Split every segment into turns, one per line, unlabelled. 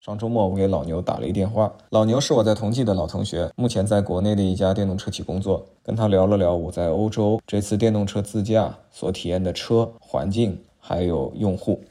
上周末我给老牛打了一电话，老牛是我在同济的老同学，目前在国内的一家电动车企工作。跟他聊了聊我在欧洲这次电动车自驾所体验的车环境，还有用户。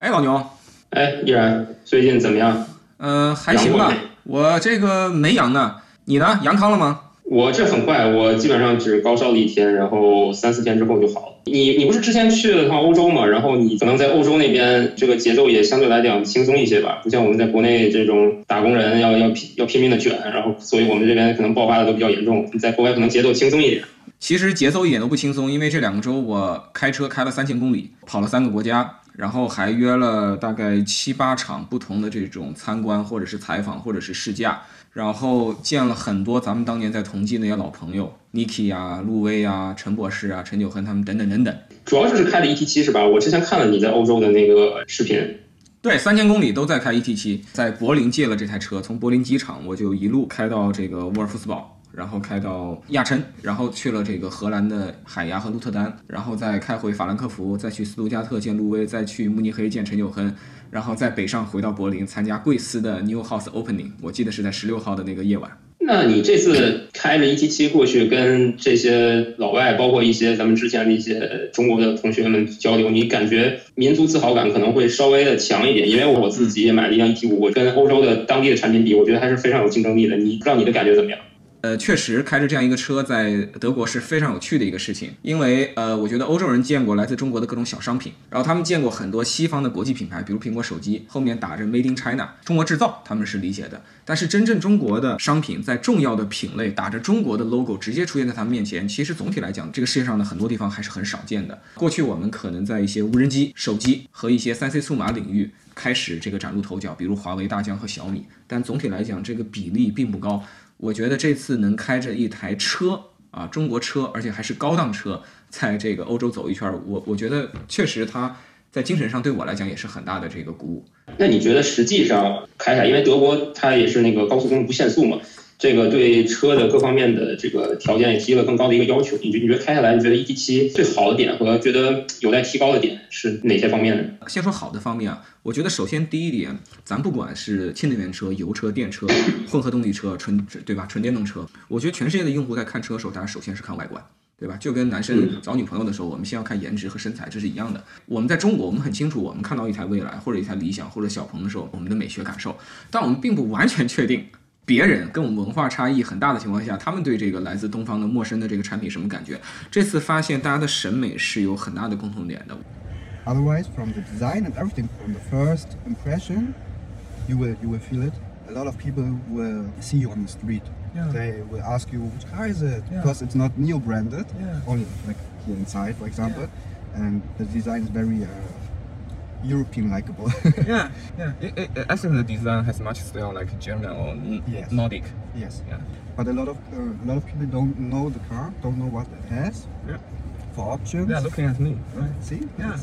哎，老牛，
哎，依然最近怎么样？
嗯、还行吧。我这个没阳呢，你呢？阳康了吗？
我这很快，我基本上只高烧了一天，然后三四天之后就好了。你你不是之前去了趟欧洲嘛？然后你可能在欧洲那边这个节奏也相对来讲轻松一些吧，不像我们在国内这种打工人要要拼要拼命的卷，然后所以我们这边可能爆发的都比较严重。你在国外可能节奏轻松一点。
其实节奏一点都不轻松，因为这两个周我开车开了三千公里，跑了三个国家，然后还约了大概七八场不同的这种参观，或者是采访，或者是试驾，然后见了很多咱们当年在同济那些老朋友，Niki 啊、陆威啊、陈博士啊、陈九恒他们等等等等。
主要就是开了 ET 七是吧？我之前看了你在欧洲的那个视频。
对，三千公里都在开 ET 七，在柏林借了这台车，从柏林机场我就一路开到这个沃尔夫斯堡，然后开到亚琛，然后去了这个荷兰的海牙和鹿特丹，然后再开回法兰克福，再去斯图加特见路威，再去慕尼黑见陈九亨，然后在北上回到柏林参加贵司的 New House Opening，我记得是在十六号的那个夜晚。
那你这次开着 ET 七过去跟这些老外，包括一些咱们之前的一些中国的同学们交流，你感觉民族自豪感可能会稍微的强一点？因为我自己也买了一辆 ET 五，我跟欧洲的当地的产品比，我觉得还是非常有竞争力的。你不知道你的感觉怎么样？
呃，确实开着这样一个车在德国是非常有趣的一个事情，因为呃，我觉得欧洲人见过来自中国的各种小商品，然后他们见过很多西方的国际品牌，比如苹果手机后面打着 Made in China 中国制造，他们是理解的。但是真正中国的商品在重要的品类打着中国的 logo 直接出现在他们面前，其实总体来讲，这个世界上的很多地方还是很少见的。过去我们可能在一些无人机、手机和一些三 C 数码领域开始这个崭露头角，比如华为、大疆和小米，但总体来讲，这个比例并不高。我觉得这次能开着一台车啊，中国车，而且还是高档车，在这个欧洲走一圈，我我觉得确实它在精神上对我来讲也是很大的这个鼓舞。
那你觉得实际上开下，因为德国它也是那个高速公路不限速嘛，这个对车的各方面的这个条件也提了更高的一个要求。你觉你觉得开下来，你觉得 ET 七最好的点和觉得有待提高的点是哪些方面呢？
先说好的方面啊，我觉得首先第一点，咱不管是新能源车、油车、电车、混合动力车、纯对吧，纯电动车，我觉得全世界的用户在看车的时候，大家首先是看外观。对吧？就跟男生找女朋友的时候，我们先要看颜值和身材，这是一样的。我们在中国，我们很清楚，我们看到一台蔚来或者一台理想或者小鹏的时候，我们的美学感受，但我们并不完全确定别人跟我们文化差异很大的情况下，他们对这个来自东方的陌生的这个产品什么感觉。这次发现大家的审美是有很大的共同点的。
Otherwise, from the design and everything, from the first impression, you will you will feel it. A lot of people will see you on the street.
Yeah.
They will ask you which car is it
Yeah.
because it's not neo branded.
Yeah.
Only like here inside, for example, and the design is very uh, European likable.
yeah, yeah. It, it, actually, the design has much style like German or
Yes.
Nordic.
yes.
Yeah.
But a lot of uh, a lot of people don't know the car, don't know what it has.
Yeah.
For options.
Are looking at me, right?
See?
Yeah.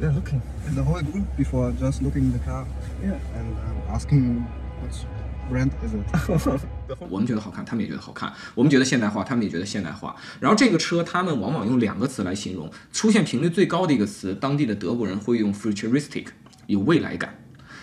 They're looking.
And the whole group before just looking in the car
Yeah.
and um, asking which brand is it.
我们觉得好看，他们也觉得好看；我们觉得现代化，他们也觉得现代化。然后这个车，他们往往用两个词来形容，出现频率最高的一个词，当地的德国人会用 futuristic，有未来感。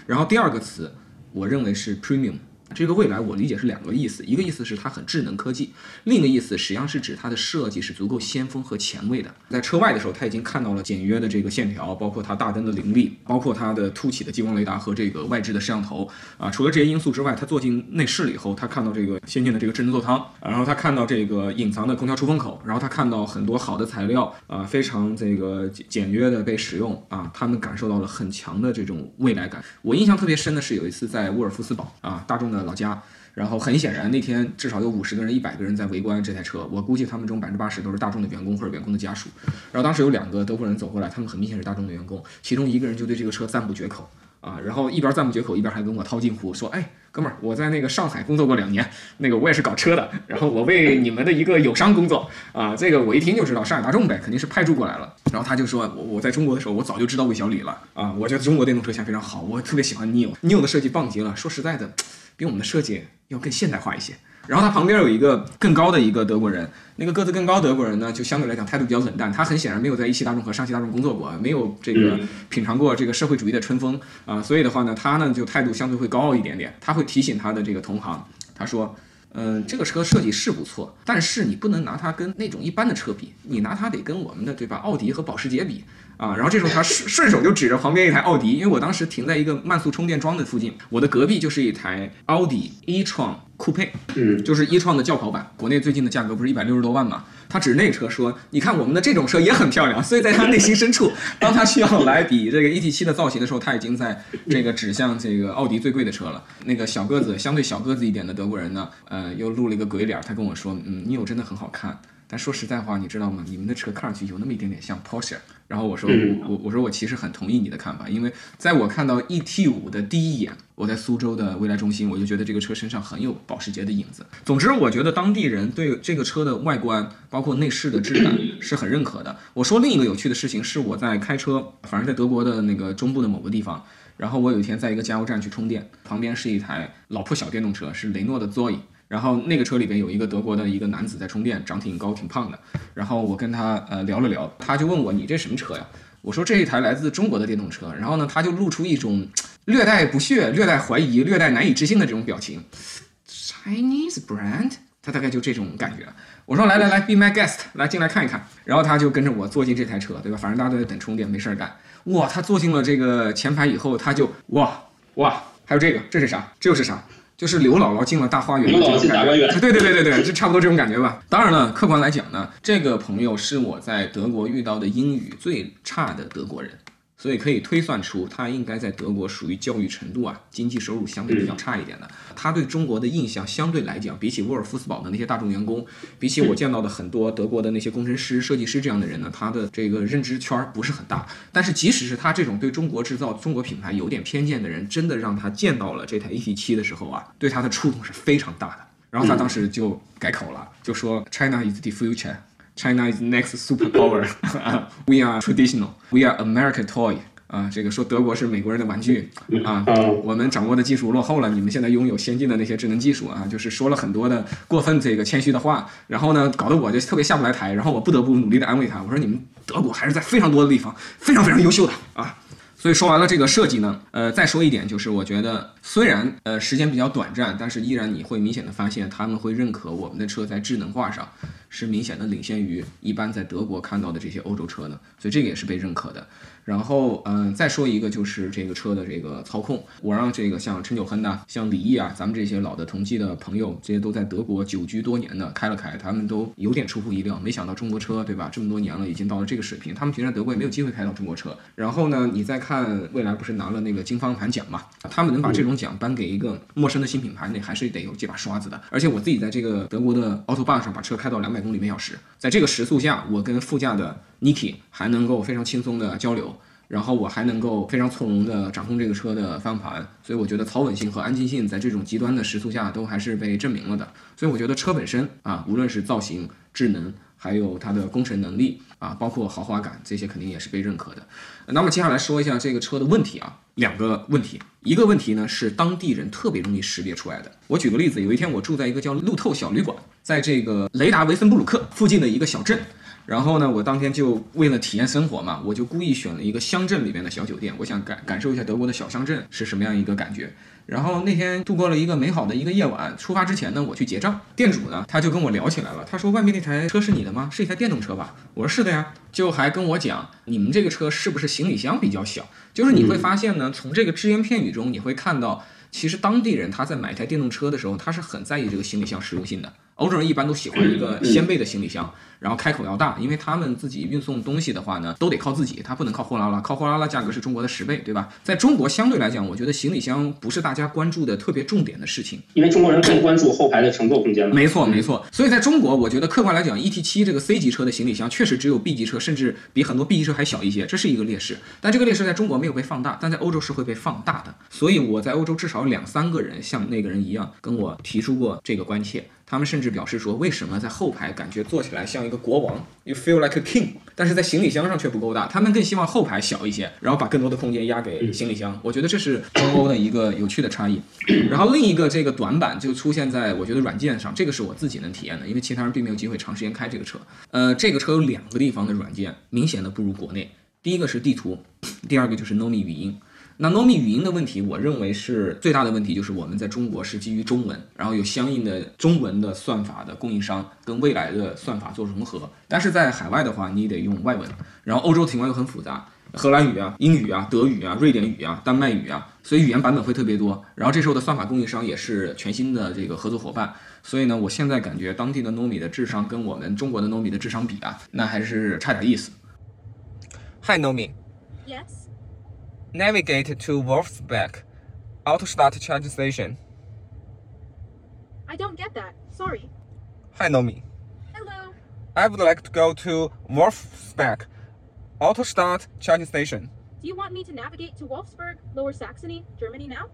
然后第二个词，我认为是 premium。这个未来我理解是两个意思，一个意思是它很智能科技，另一个意思实际上是指它的设计是足够先锋和前卫的。在车外的时候，他已经看到了简约的这个线条，包括它大灯的凌厉，包括它的凸起的激光雷达和这个外置的摄像头啊。除了这些因素之外，他坐进内饰了以后，他看到这个先进的这个智能座舱，然后他看到这个隐藏的空调出风口，然后他看到很多好的材料啊，非常这个简简约的被使用啊，他们感受到了很强的这种未来感。我印象特别深的是有一次在沃尔夫斯堡啊，大众的老家。然后很显然，那天至少有五十个人、一百个人在围观这台车。我估计他们中百分之八十都是大众的员工或者员工的家属。然后当时有两个德国人走过来，他们很明显是大众的员工，其中一个人就对这个车赞不绝口啊，然后一边赞不绝口，一边还跟我套近乎说：“哎，哥们儿，我在那个上海工作过两年，那个我也是搞车的，然后我为你们的一个友商工作啊，这个我一听就知道上海大众呗，肯定是派驻过来了。”然后他就说：“我我在中国的时候，我早就知道魏小李了啊，我觉得中国电动车现在非常好，我特别喜欢 Neo，Neo 的设计棒极了。说实在的。”比我们的设计要更现代化一些然后他旁边有一个更高的一个德国人，那个个子更高德国人呢，就相对来讲态度比较冷淡。他很显然没有在一汽大众和上汽大众工作过，没有这个品尝过这个社会主义的春风啊，所以的话呢，他呢就态度相对会高傲一点点。他会提醒他的这个同行，他说。嗯，这个车设计是不错，但是你不能拿它跟那种一般的车比，你拿它得跟我们的对吧？奥迪和保时捷比啊。然后这时候他顺 顺手就指着旁边一台奥迪，因为我当时停在一个慢速充电桩的附近，我的隔壁就是一台奥迪 e-tron 酷配，
嗯，
就是 e-tron 的轿跑版，国内最近的价格不是一百六十多万嘛？他指那个车说：“你看我们的这种车也很漂亮。”所以在他内心深处，当他需要来比这个 ET7 的造型的时候，他已经在这个指向这个奥迪最贵的车了。那个小个子相对小个子一点的德国人呢，呃，又露了一个鬼脸，他跟我说：“嗯，你有真的很好看。”但说实在话，你知道吗？你们的车看上去有那么一点点像 Porsche。然后我说我我我说我其实很同意你的看法，因为在我看到 ET 五的第一眼，我在苏州的未来中心，我就觉得这个车身上很有保时捷的影子。总之，我觉得当地人对这个车的外观，包括内饰的质感是很认可的。我说另一个有趣的事情是，我在开车，反正在德国的那个中部的某个地方，然后我有一天在一个加油站去充电，旁边是一台老破小电动车，是雷诺的 Zoe。然后那个车里边有一个德国的一个男子在充电，长挺高挺胖的。然后我跟他呃聊了聊，他就问我你这什么车呀？我说这一台来自中国的电动车。然后呢，他就露出一种略带不屑、略带怀疑、略带难以置信的这种表情。Chinese brand，他大概就这种感觉。我说来来来，be my guest，来进来看一看。然后他就跟着我坐进这台车，对吧？反正大家都在等充电，没事儿干。哇，他坐进了这个前排以后，他就哇哇，还有这个，这是啥？这又是啥？就是刘姥姥进了大花园的这种感觉，对对对对对，就差不多这种感觉吧。当然了，客观来讲呢，这个朋友是我在德国遇到的英语最差的德国人。所以可以推算出，他应该在德国属于教育程度啊，经济收入相对比较差一点的。他对中国的印象相对来讲，比起沃尔夫斯堡的那些大众员工，比起我见到的很多德国的那些工程师、设计师这样的人呢，他的这个认知圈不是很大。但是即使是他这种对中国制造、中国品牌有点偏见的人，真的让他见到了这台 ET7 的时候啊，对他的触动是非常大的。然后他当时就改口了，就说 China is the future。China is next superpower. We are traditional. We are American toy. 啊，这个说德国是美国人的玩具啊，我们掌握的技术落后了，你们现在拥有先进的那些智能技术啊，就是说了很多的过分这个谦虚的话，然后呢，搞得我就特别下不来台，然后我不得不努力的安慰他，我说你们德国还是在非常多的地方非常非常优秀的啊。所以说完了这个设计呢，呃，再说一点，就是我觉得虽然呃时间比较短暂，但是依然你会明显的发现他们会认可我们的车在智能化上是明显的领先于一般在德国看到的这些欧洲车的，所以这个也是被认可的。然后嗯，再说一个就是这个车的这个操控，我让这个像陈九亨呐，像李毅啊，咱们这些老的同济的朋友，这些都在德国久居多年的开了开，他们都有点出乎意料，没想到中国车对吧？这么多年了，已经到了这个水平，他们平时在德国也没有机会开到中国车。然后呢，你再看。未来不是拿了那个金方向盘奖嘛？他们能把这种奖颁给一个陌生的新品牌，那还是得有这把刷子的。而且我自己在这个德国的 Autobahn 上把车开到两百百公里每小时，在这个时速下，我跟副驾的 Niki 还能够非常轻松的交流，然后我还能够非常从容的掌控这个车的方向盘。所以我觉得操稳性和安静性在这种极端的时速下都还是被证明了的。所以我觉得车本身啊，无论是造型、智能。还有它的工程能力啊，包括豪华感，这些肯定也是被认可的。那么接下来说一下这个车的问题啊，两个问题，一个问题呢是当地人特别容易识别出来的。我举个例子，有一天我住在一个叫路透小旅馆，在这个雷达维森布鲁克附近的一个小镇，然后呢，我当天就为了体验生活嘛，我就故意选了一个乡镇里边的小酒店，我想感感受一下德国的小乡镇是什么样一个感觉。然后那天度过了一个美好的一个夜晚。出发之前呢，我去结账，店主呢他就跟我聊起来了。他说：“外面那台车是你的吗？是一台电动车吧？”我说：“是的呀。”就还跟我讲：“你们这个车是不是行李箱比较小？”就是你会发现呢，从这个只言片语中，你会看到，其实当地人他在买一台电动车的时候，他是很在意这个行李箱实用性的。欧洲人一般都喜欢一个掀背的行李箱。然后开口要大，因为他们自己运送东西的话呢，都得靠自己，他不能靠货拉拉，靠货拉拉价格是中国的十倍，对吧？在中国相对来讲，我觉得行李箱不是大家关注的特别重点的事情，
因为中国人更关注后排的乘坐空间。
没错，没错。所以在中国，我觉得客观来讲，ET7 这个 C 级车的行李箱确实只有 B 级车，甚至比很多 B 级车还小一些，这是一个劣势。但这个劣势在中国没有被放大，但在欧洲是会被放大的。所以我在欧洲至少两三个人像那个人一样跟我提出过这个关切。他们甚至表示说，为什么在后排感觉坐起来像一个国王，you feel like a king，但是在行李箱上却不够大。他们更希望后排小一些，然后把更多的空间压给行李箱。我觉得这是中欧的一个有趣的差异。然后另一个这个短板就出现在我觉得软件上，这个是我自己能体验的，因为其他人并没有机会长时间开这个车。呃，这个车有两个地方的软件明显的不如国内，第一个是地图，第二个就是 Nomi 语音。那 Nomi 语音的问题，我认为是最大的问题，就是我们在中国是基于中文，然后有相应的中文的算法的供应商跟未来的算法做融合。但是在海外的话，你得用外文，然后欧洲情况又很复杂，荷兰语啊、英语啊、德语啊、瑞典语啊、丹麦语啊，所以语言版本会特别多。然后这时候的算法供应商也是全新的这个合作伙伴，所以呢，我现在感觉当地的 Nomi 的智商跟我们中国的 Nomi 的智商比啊，那还是差点意思。
Hi Nomi.
Yes.
Navigate to Wolfsbeck. Auto start charging station.
I don't get that. Sorry.
Hi Nomi.
Hello.
I would like to go to Wolfsbeck. Auto start charging station.
Do you want me to navigate to Wolfsburg, Lower Saxony, Germany now?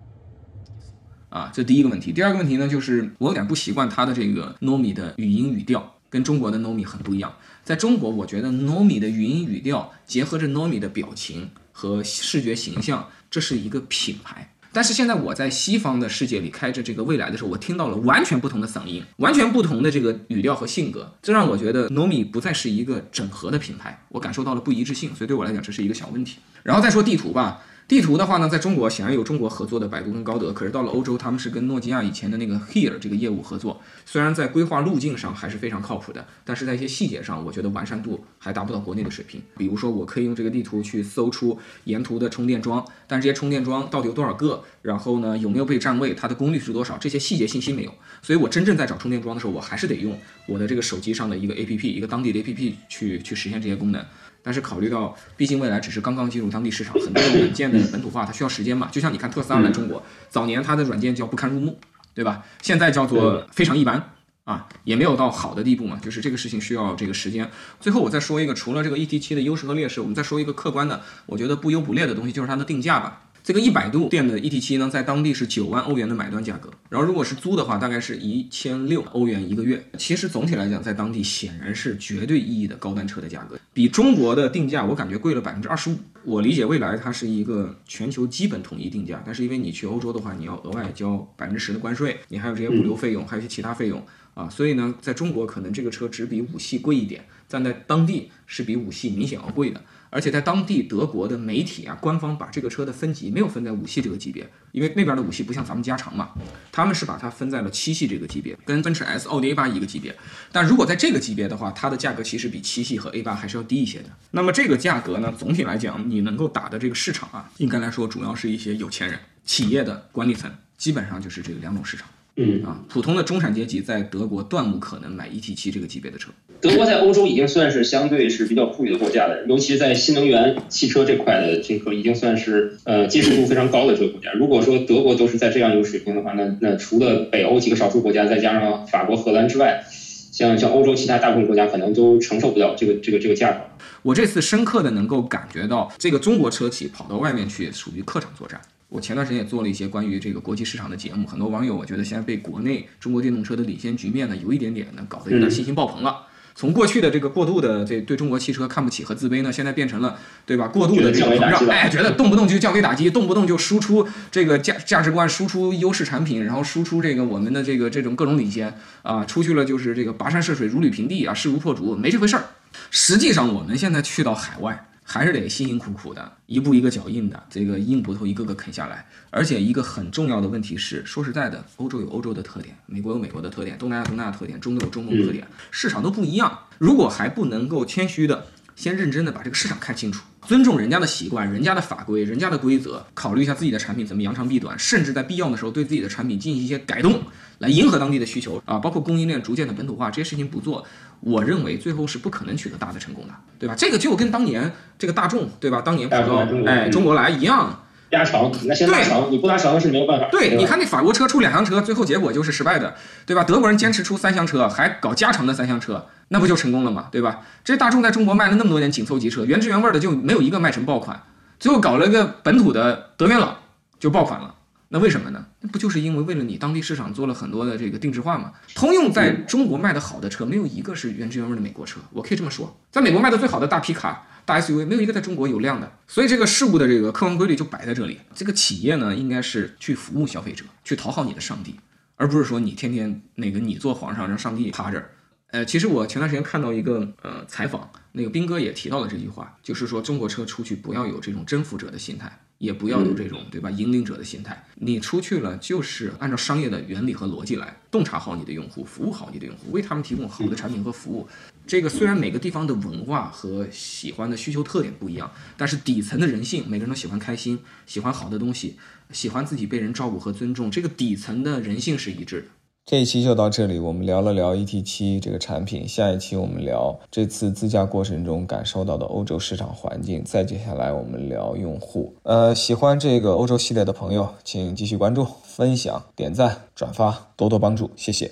啊，这第一个问题。第二个问题呢，就是我有点不习惯它的这个 Nomi 的语音语调，跟中国的 Nomi 很不一样。在中国，我觉得 Nomi 的语音语调结合着 Nomi 的表情 和视觉形象，这是一个品牌。但是现在我在西方的世界里开着这个未来的时候，我听到了完全不同的嗓音，完全不同的这个语调和性格，这让我觉得 Nomi 不再是一个整合的品牌，我感受到了不一致性，所以对我来讲这是一个小问题。然后再说地图吧，地图的话呢，在中国显然有中国合作的百度跟高德，可是到了欧洲，他们是跟诺基亚以前的那个 Here 这个业务合作。虽然在规划路径上还是非常靠谱的，但是在一些细节上，我觉得完善度还达不到国内的水平。比如说，我可以用这个地图去搜出沿途的充电桩，但这些充电桩到底有多少个？然后呢，有没有被占位？它的功率是多少？这些细节信息没有。所以我真正在找充电桩的时候，我还是得用我的这个手机上的一个 APP，一个当地的 APP 去去实现这些功能。但是考虑到，毕竟未来只是刚刚进入当地市场，很多的软件的本土化它需要时间嘛。就像你看特斯拉来中国，早年它的软件叫不堪入目，对吧？现在叫做非常一般啊，也没有到好的地步嘛。就是这个事情需要这个时间。最后我再说一个，除了这个 ET7 的优势和劣势，我们再说一个客观的，我觉得不优不劣的东西，就是它的定价吧。这个一百度电的 ET7 呢，在当地是九万欧元的买断价格，然后如果是租的话，大概是一千六欧元一个月。其实总体来讲，在当地显然是绝对意义的高端车的价格，比中国的定价我感觉贵了百分之二十五。我理解未来它是一个全球基本统一定价，但是因为你去欧洲的话，你要额外交百分之十的关税，你还有这些物流费用，还有一些其他费用啊，所以呢，在中国可能这个车只比五系贵一点，但在当地是比五系明显要贵的。而且在当地德国的媒体啊，官方把这个车的分级没有分在五系这个级别，因为那边的五系不像咱们加长嘛，他们是把它分在了七系这个级别，跟奔驰 S、奥迪 A 八一个级别。但如果在这个级别的话，它的价格其实比七系和 A 八还是要低一些的。那么这个价格呢，总体来讲，你能够打的这个市场啊，应该来说主要是一些有钱人、企业的管理层，基本上就是这两种市场。
嗯
啊，普通的中产阶级在德国断无可能买 ET 七这个级别的车。
德国在欧洲已经算是相对是比较富裕的国家了，尤其在新能源汽车这块的这个已经算是呃接受度非常高的这个国家。如果说德国都是在这样一个水平的话，那那除了北欧几个少数国家，再加上法国、荷兰之外，像像欧洲其他大部分国家可能都承受不了这个这个这个价格。
我这次深刻的能够感觉到，这个中国车企跑到外面去属于客场作战。我前段时间也做了一些关于这个国际市场的节目，很多网友我觉得现在被国内中国电动车的领先局面呢，有一点点呢搞得有点信心爆棚了。从过去的这个过度的这对中国汽车看不起和自卑呢，现在变成了对吧？过度的这个膨胀，哎，觉得动不动就降维打击，动不动就输出这个价价值观，输出优势产品，然后输出这个我们的这个这种各种领先啊，出去了就是这个跋山涉水如履平地啊，势如破竹，没这回事儿。实际上我们现在去到海外。还是得辛辛苦苦的，一步一个脚印的，这个硬骨头一个个啃下来。而且一个很重要的问题是，说实在的，欧洲有欧洲的特点，美国有美国的特点，东南亚东南亚特点，中东有中东的特点，市场都不一样。如果还不能够谦虚的，先认真的把这个市场看清楚，尊重人家的习惯、人家的法规、人家的规则，考虑一下自己的产品怎么扬长避短，甚至在必要的时候对自己的产品进行一些改动，来迎合当地的需求啊，包括供应链逐渐的本土化，这些事情不做，我认为最后是不可能取得大的成功的，对吧？这个就跟当年这个大众，对吧？当年跑到哎中国来一样。
加长，那先拉长，你不拉长是没有办法。
对，你看那法国车出两厢车，最后结果就是失败的，对吧？德国人坚持出三厢车，还搞加长的三厢车，那不就成功了吗？对吧？这大众在中国卖了那么多年紧凑级车，原汁原味的就没有一个卖成爆款，最后搞了个本土的德元朗就爆款了那为什么呢？那不就是因为为了你当地市场做了很多的这个定制化吗？通用在中国卖的好的车，没有一个是原汁原味的美国车，我可以这么说，在美国卖的最好的大皮卡、大 SUV，没有一个在中国有量的。所以这个事物的这个客观规律就摆在这里。这个企业呢，应该是去服务消费者，去讨好你的上帝，而不是说你天天那个你做皇上，让上帝趴着。呃，其实我前段时间看到一个呃采访，那个斌哥也提到了这句话，就是说中国车出去不要有这种征服者的心态，也不要有这种对吧引领者的心态。你出去了就是按照商业的原理和逻辑来，洞察好你的用户，服务好你的用户，为他们提供好的产品和服务。这个虽然每个地方的文化和喜欢的需求特点不一样，但是底层的人性，每个人都喜欢开心，喜欢好的东西，喜欢自己被人照顾和尊重，这个底层的人性是一致的。
这一期就到这里，我们聊了聊 E T 七这个产品。下一期我们聊这次自驾过程中感受到的欧洲市场环境。再接下来我们聊用户。呃，喜欢这个欧洲系列的朋友，请继续关注、分享、点赞、转发，多多帮助，谢谢。